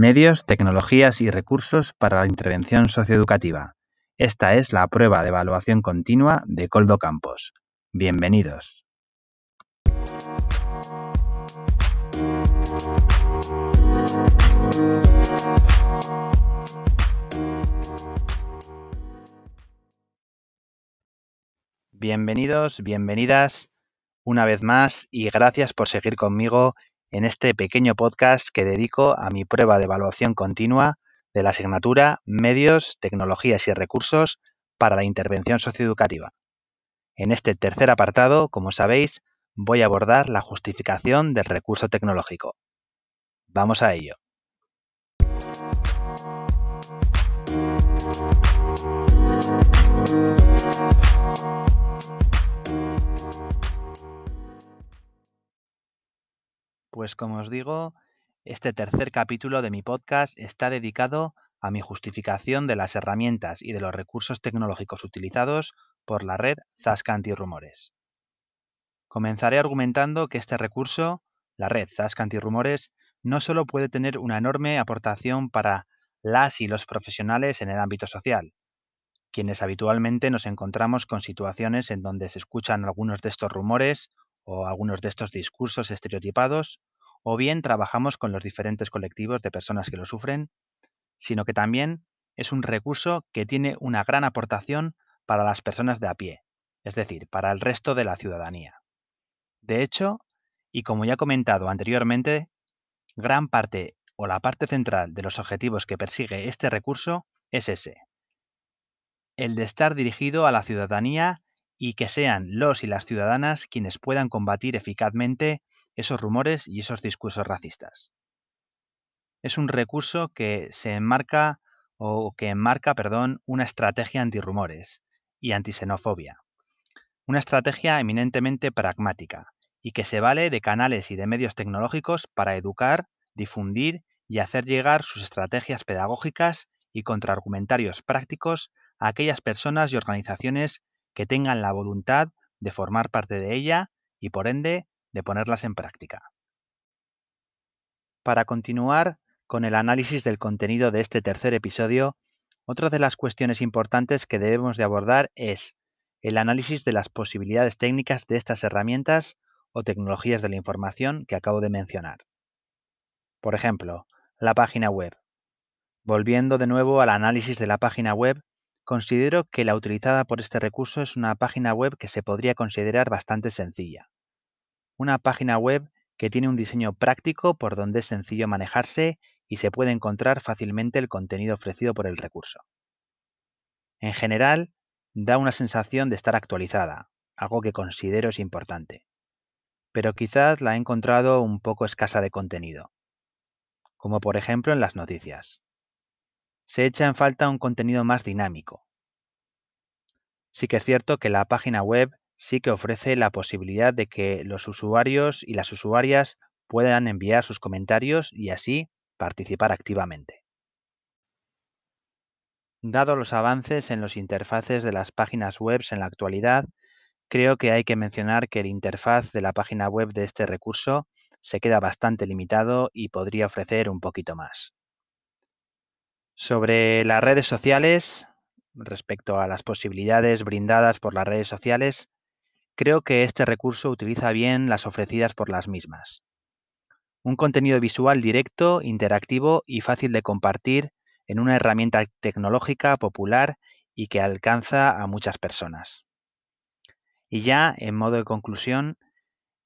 Medios, tecnologías y recursos para la intervención socioeducativa. Esta es la prueba de evaluación continua de Coldo Campos. Bienvenidos. Bienvenidos, bienvenidas una vez más y gracias por seguir conmigo en este pequeño podcast que dedico a mi prueba de evaluación continua de la asignatura Medios, Tecnologías y Recursos para la Intervención Socioeducativa. En este tercer apartado, como sabéis, voy a abordar la justificación del recurso tecnológico. Vamos a ello. Pues como os digo, este tercer capítulo de mi podcast está dedicado a mi justificación de las herramientas y de los recursos tecnológicos utilizados por la red Zasca Antirrumores. Comenzaré argumentando que este recurso, la red Zasca Antirrumores, no solo puede tener una enorme aportación para las y los profesionales en el ámbito social, quienes habitualmente nos encontramos con situaciones en donde se escuchan algunos de estos rumores o algunos de estos discursos estereotipados, o bien trabajamos con los diferentes colectivos de personas que lo sufren, sino que también es un recurso que tiene una gran aportación para las personas de a pie, es decir, para el resto de la ciudadanía. De hecho, y como ya he comentado anteriormente, gran parte o la parte central de los objetivos que persigue este recurso es ese, el de estar dirigido a la ciudadanía y que sean los y las ciudadanas quienes puedan combatir eficazmente esos rumores y esos discursos racistas. Es un recurso que se enmarca o que enmarca, perdón, una estrategia antirrumores y antisenofobia. Una estrategia eminentemente pragmática y que se vale de canales y de medios tecnológicos para educar, difundir y hacer llegar sus estrategias pedagógicas y contraargumentarios prácticos a aquellas personas y organizaciones que tengan la voluntad de formar parte de ella y por ende de ponerlas en práctica. Para continuar con el análisis del contenido de este tercer episodio, otra de las cuestiones importantes que debemos de abordar es el análisis de las posibilidades técnicas de estas herramientas o tecnologías de la información que acabo de mencionar. Por ejemplo, la página web. Volviendo de nuevo al análisis de la página web, Considero que la utilizada por este recurso es una página web que se podría considerar bastante sencilla. Una página web que tiene un diseño práctico por donde es sencillo manejarse y se puede encontrar fácilmente el contenido ofrecido por el recurso. En general, da una sensación de estar actualizada, algo que considero es importante. Pero quizás la he encontrado un poco escasa de contenido, como por ejemplo en las noticias se echa en falta un contenido más dinámico. Sí que es cierto que la página web sí que ofrece la posibilidad de que los usuarios y las usuarias puedan enviar sus comentarios y así participar activamente. Dado los avances en los interfaces de las páginas web en la actualidad, creo que hay que mencionar que el interfaz de la página web de este recurso se queda bastante limitado y podría ofrecer un poquito más. Sobre las redes sociales, respecto a las posibilidades brindadas por las redes sociales, creo que este recurso utiliza bien las ofrecidas por las mismas. Un contenido visual directo, interactivo y fácil de compartir en una herramienta tecnológica popular y que alcanza a muchas personas. Y ya, en modo de conclusión,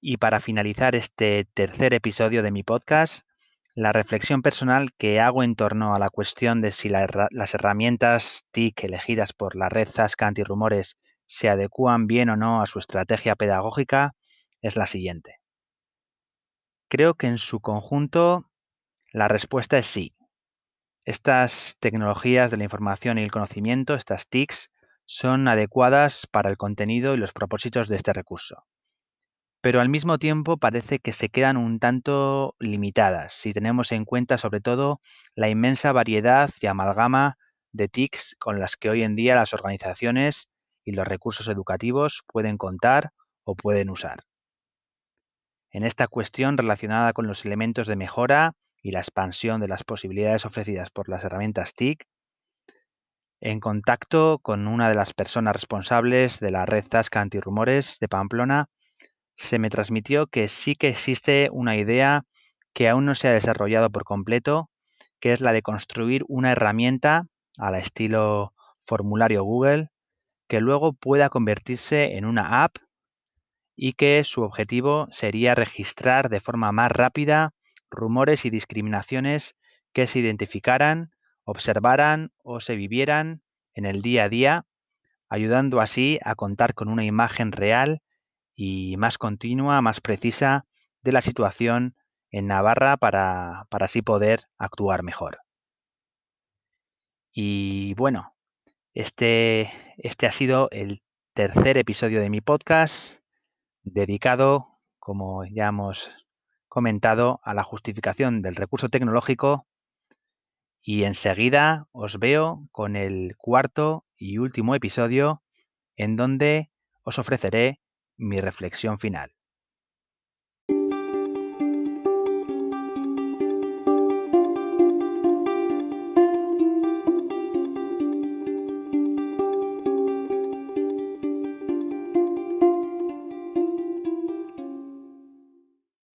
y para finalizar este tercer episodio de mi podcast, la reflexión personal que hago en torno a la cuestión de si las herramientas TIC elegidas por la red Zasca Antirrumores se adecúan bien o no a su estrategia pedagógica es la siguiente. Creo que en su conjunto la respuesta es sí. Estas tecnologías de la información y el conocimiento, estas TICs, son adecuadas para el contenido y los propósitos de este recurso pero al mismo tiempo parece que se quedan un tanto limitadas si tenemos en cuenta sobre todo la inmensa variedad y amalgama de TICs con las que hoy en día las organizaciones y los recursos educativos pueden contar o pueden usar. En esta cuestión relacionada con los elementos de mejora y la expansión de las posibilidades ofrecidas por las herramientas TIC, en contacto con una de las personas responsables de la red Zasca Antirrumores de Pamplona, se me transmitió que sí que existe una idea que aún no se ha desarrollado por completo, que es la de construir una herramienta al estilo formulario Google, que luego pueda convertirse en una app y que su objetivo sería registrar de forma más rápida rumores y discriminaciones que se identificaran, observaran o se vivieran en el día a día, ayudando así a contar con una imagen real y más continua, más precisa de la situación en Navarra para, para así poder actuar mejor. Y bueno, este, este ha sido el tercer episodio de mi podcast dedicado, como ya hemos comentado, a la justificación del recurso tecnológico y enseguida os veo con el cuarto y último episodio en donde os ofreceré mi reflexión final.